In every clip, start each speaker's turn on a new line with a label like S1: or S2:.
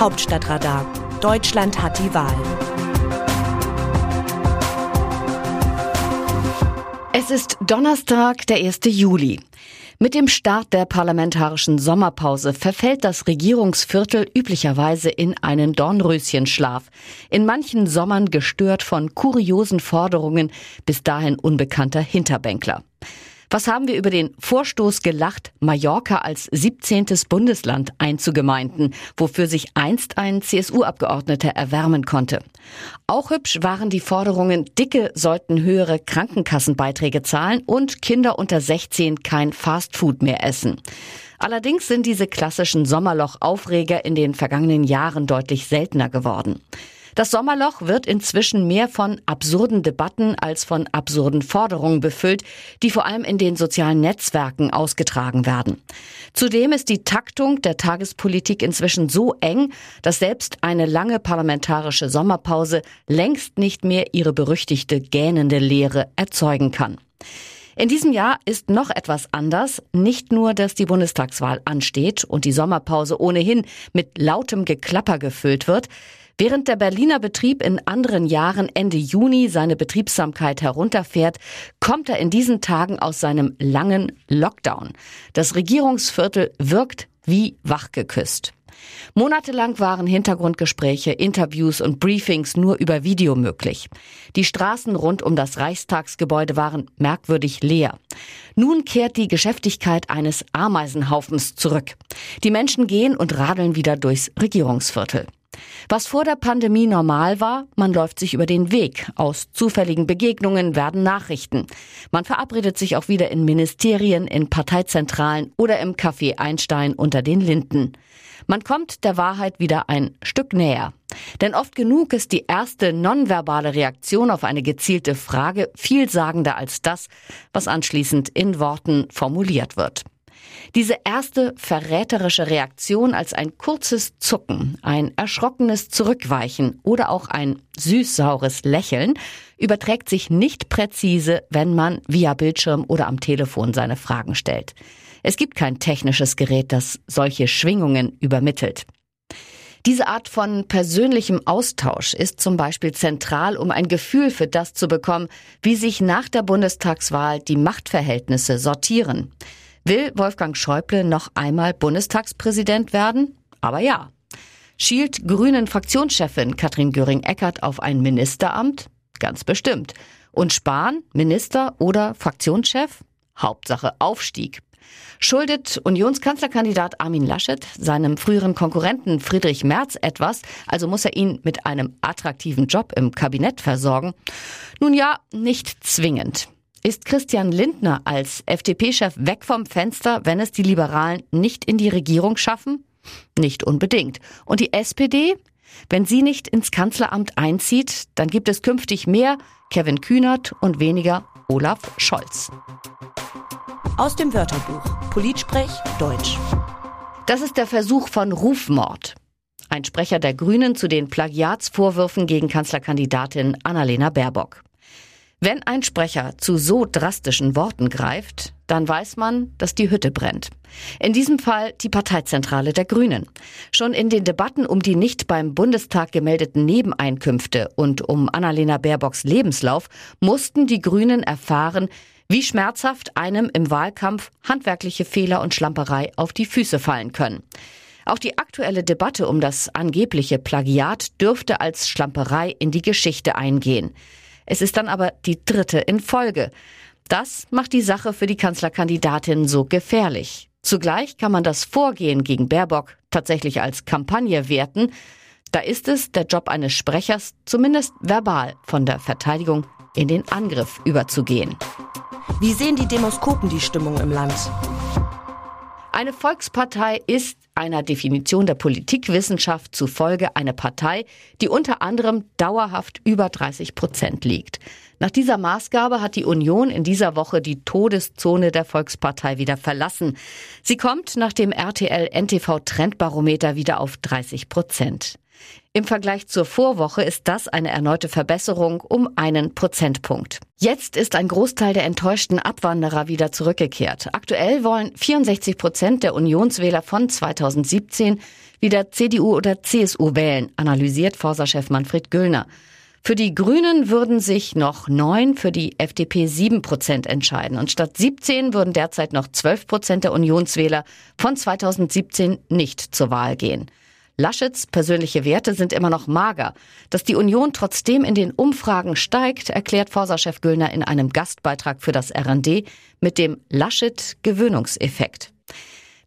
S1: Hauptstadtradar. Deutschland hat die Wahl.
S2: Es ist Donnerstag, der 1. Juli. Mit dem Start der parlamentarischen Sommerpause verfällt das Regierungsviertel üblicherweise in einen Dornröschenschlaf. In manchen Sommern gestört von kuriosen Forderungen bis dahin unbekannter Hinterbänkler. Was haben wir über den Vorstoß gelacht, Mallorca als 17. Bundesland einzugemeinden, wofür sich einst ein CSU-Abgeordneter erwärmen konnte? Auch hübsch waren die Forderungen, Dicke sollten höhere Krankenkassenbeiträge zahlen und Kinder unter 16 kein Fastfood mehr essen. Allerdings sind diese klassischen Sommerloch-Aufreger in den vergangenen Jahren deutlich seltener geworden. Das Sommerloch wird inzwischen mehr von absurden Debatten als von absurden Forderungen befüllt, die vor allem in den sozialen Netzwerken ausgetragen werden. Zudem ist die Taktung der Tagespolitik inzwischen so eng, dass selbst eine lange parlamentarische Sommerpause längst nicht mehr ihre berüchtigte gähnende Leere erzeugen kann. In diesem Jahr ist noch etwas anders. Nicht nur, dass die Bundestagswahl ansteht und die Sommerpause ohnehin mit lautem Geklapper gefüllt wird. Während der Berliner Betrieb in anderen Jahren Ende Juni seine Betriebsamkeit herunterfährt, kommt er in diesen Tagen aus seinem langen Lockdown. Das Regierungsviertel wirkt wie wachgeküsst. Monatelang waren Hintergrundgespräche, Interviews und Briefings nur über Video möglich. Die Straßen rund um das Reichstagsgebäude waren merkwürdig leer. Nun kehrt die Geschäftigkeit eines Ameisenhaufens zurück. Die Menschen gehen und radeln wieder durchs Regierungsviertel. Was vor der Pandemie normal war, man läuft sich über den Weg. Aus zufälligen Begegnungen werden Nachrichten. Man verabredet sich auch wieder in Ministerien, in Parteizentralen oder im Café Einstein unter den Linden. Man kommt der Wahrheit wieder ein Stück näher. Denn oft genug ist die erste nonverbale Reaktion auf eine gezielte Frage vielsagender als das, was anschließend in Worten formuliert wird. Diese erste verräterische Reaktion als ein kurzes Zucken, ein erschrockenes Zurückweichen oder auch ein süßsaures Lächeln überträgt sich nicht präzise, wenn man via Bildschirm oder am Telefon seine Fragen stellt. Es gibt kein technisches Gerät, das solche Schwingungen übermittelt. Diese Art von persönlichem Austausch ist zum Beispiel zentral, um ein Gefühl für das zu bekommen, wie sich nach der Bundestagswahl die Machtverhältnisse sortieren. Will Wolfgang Schäuble noch einmal Bundestagspräsident werden? Aber ja. Schielt Grünen Fraktionschefin Katrin Göring-Eckardt auf ein Ministeramt? Ganz bestimmt. Und Spahn, Minister oder Fraktionschef? Hauptsache Aufstieg. Schuldet Unionskanzlerkandidat Armin Laschet seinem früheren Konkurrenten Friedrich Merz etwas, also muss er ihn mit einem attraktiven Job im Kabinett versorgen? Nun ja, nicht zwingend. Ist Christian Lindner als FDP-Chef weg vom Fenster, wenn es die Liberalen nicht in die Regierung schaffen? Nicht unbedingt. Und die SPD? Wenn sie nicht ins Kanzleramt einzieht, dann gibt es künftig mehr Kevin Kühnert und weniger Olaf Scholz.
S1: Aus dem Wörterbuch Politsprech Deutsch.
S2: Das ist der Versuch von Rufmord. Ein Sprecher der Grünen zu den Plagiatsvorwürfen gegen Kanzlerkandidatin Annalena Baerbock. Wenn ein Sprecher zu so drastischen Worten greift, dann weiß man, dass die Hütte brennt. In diesem Fall die Parteizentrale der Grünen. Schon in den Debatten um die nicht beim Bundestag gemeldeten Nebeneinkünfte und um Annalena Baerbocks Lebenslauf mussten die Grünen erfahren, wie schmerzhaft einem im Wahlkampf handwerkliche Fehler und Schlamperei auf die Füße fallen können. Auch die aktuelle Debatte um das angebliche Plagiat dürfte als Schlamperei in die Geschichte eingehen. Es ist dann aber die dritte in Folge. Das macht die Sache für die Kanzlerkandidatin so gefährlich. Zugleich kann man das Vorgehen gegen Baerbock tatsächlich als Kampagne werten. Da ist es der Job eines Sprechers, zumindest verbal von der Verteidigung in den Angriff überzugehen.
S1: Wie sehen die Demoskopen die Stimmung im Land?
S2: Eine Volkspartei ist einer Definition der Politikwissenschaft zufolge eine Partei, die unter anderem dauerhaft über 30 Prozent liegt. Nach dieser Maßgabe hat die Union in dieser Woche die Todeszone der Volkspartei wieder verlassen. Sie kommt nach dem RTL NTV Trendbarometer wieder auf 30 Prozent. Im Vergleich zur Vorwoche ist das eine erneute Verbesserung um einen Prozentpunkt. Jetzt ist ein Großteil der enttäuschten Abwanderer wieder zurückgekehrt. Aktuell wollen 64 Prozent der Unionswähler von 2017 wieder CDU oder CSU wählen, analysiert Forsa-Chef Manfred Güllner. Für die Grünen würden sich noch neun, für die FDP sieben Prozent entscheiden. Und statt 17 würden derzeit noch 12 Prozent der Unionswähler von 2017 nicht zur Wahl gehen. Laschets persönliche Werte sind immer noch mager. Dass die Union trotzdem in den Umfragen steigt, erklärt Forsa-Chef Güllner in einem Gastbeitrag für das RND mit dem Laschet-Gewöhnungseffekt.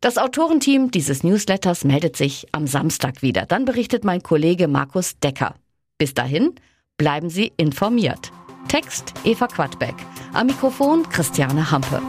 S2: Das Autorenteam dieses Newsletters meldet sich am Samstag wieder. Dann berichtet mein Kollege Markus Decker. Bis dahin bleiben Sie informiert. Text Eva Quadbeck. Am Mikrofon Christiane Hampe.